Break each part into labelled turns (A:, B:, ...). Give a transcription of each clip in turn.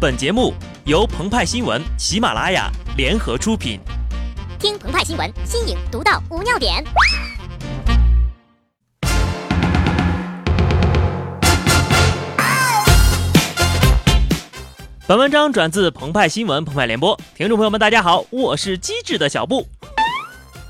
A: 本节目由澎湃新闻、喜马拉雅联合出品。
B: 听澎湃新闻，新颖独到，无尿点。
A: 本文章转自澎湃新闻、澎湃联播。听众朋友们，大家好，我是机智的小布。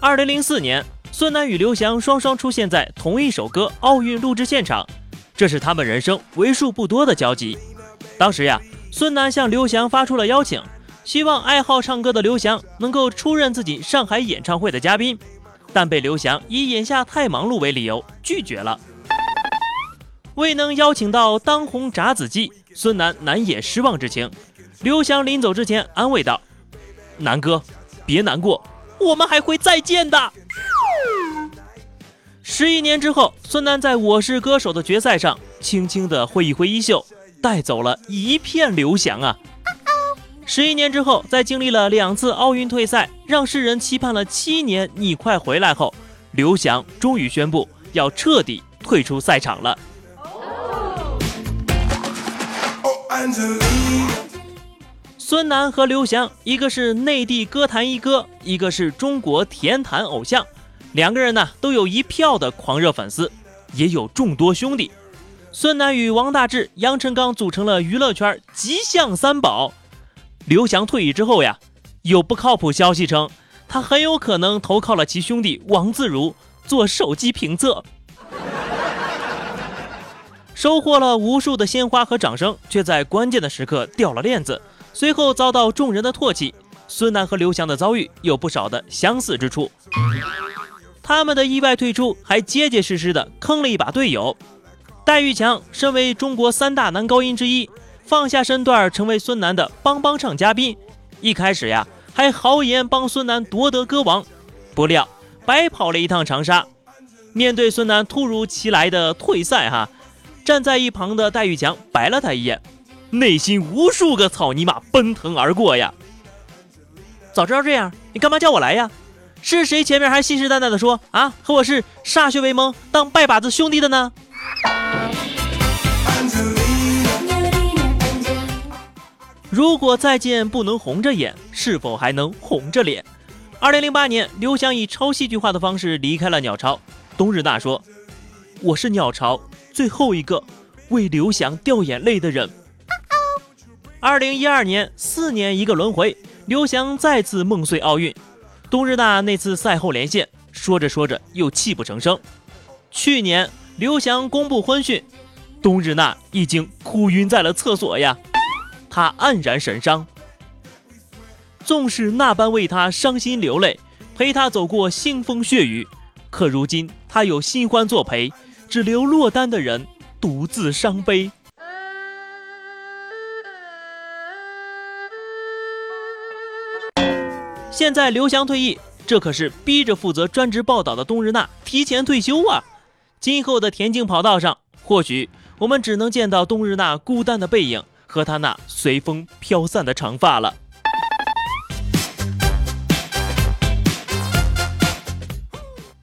A: 二零零四年，孙楠与刘翔双双出现在同一首歌奥运录制现场，这是他们人生为数不多的交集。当时呀。孙楠向刘翔发出了邀请，希望爱好唱歌的刘翔能够出任自己上海演唱会的嘉宾，但被刘翔以眼下太忙碌为理由拒绝了。未能邀请到当红炸子鸡，孙楠难掩失望之情。刘翔临走之前安慰道：“南哥，别难过，我们还会再见的。”十一年之后，孙楠在我是歌手的决赛上，轻轻地挥一挥衣袖。带走了一片刘翔啊！十一年之后，在经历了两次奥运退赛，让世人期盼了七年，你快回来后，刘翔终于宣布要彻底退出赛场了。孙楠和刘翔，一个是内地歌坛一哥，一个是中国甜坛偶像，两个人呢都有一票的狂热粉丝，也有众多兄弟。孙楠与王大治、杨臣刚组成了娱乐圈吉祥三宝。刘翔退役之后呀，有不靠谱消息称他很有可能投靠了其兄弟王自如做手机评测，收获了无数的鲜花和掌声，却在关键的时刻掉了链子，随后遭到众人的唾弃。孙楠和刘翔的遭遇有不少的相似之处，他们的意外退出还结结实实的坑了一把队友。戴玉强身为中国三大男高音之一，放下身段成为孙楠的帮帮唱嘉宾。一开始呀，还豪言帮孙楠夺得歌王，不料白跑了一趟长沙。面对孙楠突如其来的退赛，哈，站在一旁的戴玉强白了他一眼，内心无数个草泥马奔腾而过呀。早知道这样，你干嘛叫我来呀？是谁前面还信誓旦旦的说啊，和我是歃血为盟，当拜把子兄弟的呢？如果再见不能红着眼，是否还能红着脸？二零零八年，刘翔以超戏剧化的方式离开了鸟巢。冬日娜说：“我是鸟巢最后一个为刘翔掉眼泪的人。”二零一二年，四年一个轮回，刘翔再次梦碎奥运。冬日娜那次赛后连线，说着说着又泣不成声。去年。刘翔公布婚讯，冬日娜已经哭晕在了厕所呀，他黯然神伤。纵使那般为他伤心流泪，陪他走过腥风血雨，可如今他有新欢作陪，只留落单的人独自伤悲。现在刘翔退役，这可是逼着负责专职报道的冬日娜提前退休啊。今后的田径跑道上，或许我们只能见到冬日娜孤单的背影和她那随风飘散的长发了。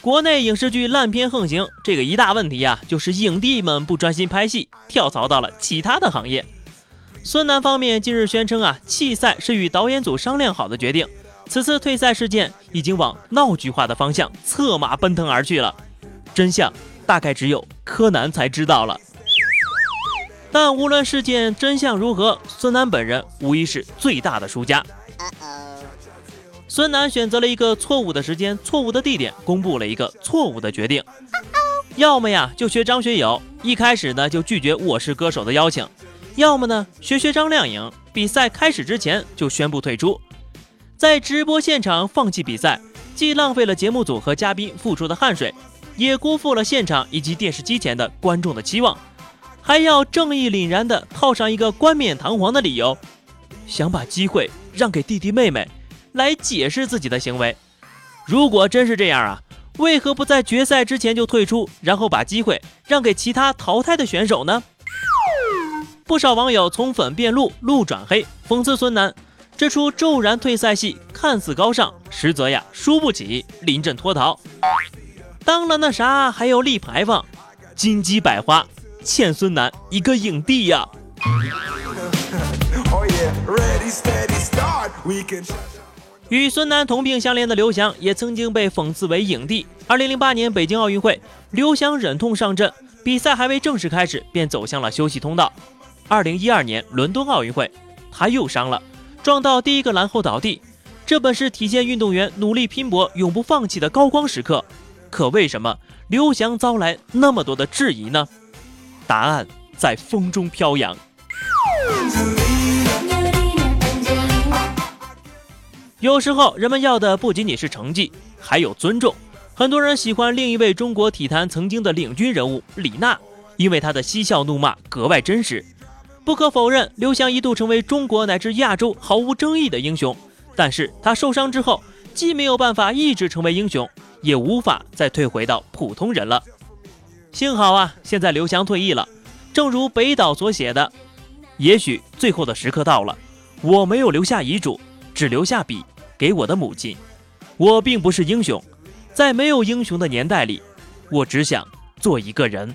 A: 国内影视剧烂片横行，这个一大问题啊，就是影帝们不专心拍戏，跳槽到了其他的行业。孙楠方面近日宣称啊，弃赛是与导演组商量好的决定，此次退赛事件已经往闹剧化的方向策马奔腾而去了，真相。大概只有柯南才知道了，但无论事件真相如何，孙楠本人无疑是最大的输家。孙楠选择了一个错误的时间、错误的地点，公布了一个错误的决定。要么呀，就学张学友，一开始呢就拒绝《我是歌手》的邀请；要么呢，学学张靓颖，比赛开始之前就宣布退出，在直播现场放弃比赛，既浪费了节目组和嘉宾付出的汗水。也辜负了现场以及电视机前的观众的期望，还要正义凛然地套上一个冠冕堂皇的理由，想把机会让给弟弟妹妹，来解释自己的行为。如果真是这样啊，为何不在决赛之前就退出，然后把机会让给其他淘汰的选手呢？不少网友从粉变路，路转黑，讽刺孙楠这出骤然退赛戏看似高尚，实则呀输不起，临阵脱逃。当了那啥还要立牌坊，金鸡百花欠孙楠一个影帝呀！与孙楠同病相怜的刘翔也曾经被讽刺为影帝。二零零八年北京奥运会，刘翔忍痛上阵，比赛还未正式开始便走向了休息通道。二零一二年伦敦奥运会，他又伤了，撞到第一个栏后倒地。这本是体现运动员努力拼搏、永不放弃的高光时刻。可为什么刘翔遭来那么多的质疑呢？答案在风中飘扬。有时候，人们要的不仅仅是成绩，还有尊重。很多人喜欢另一位中国体坛曾经的领军人物李娜，因为她的嬉笑怒骂格外真实。不可否认，刘翔一度成为中国乃至亚洲毫无争议的英雄。但是他受伤之后，既没有办法一直成为英雄，也无法再退回到普通人了。幸好啊，现在刘翔退役了。正如北岛所写的：“也许最后的时刻到了，我没有留下遗嘱。”只留下笔给我的母亲。我并不是英雄，在没有英雄的年代里，我只想做一个人。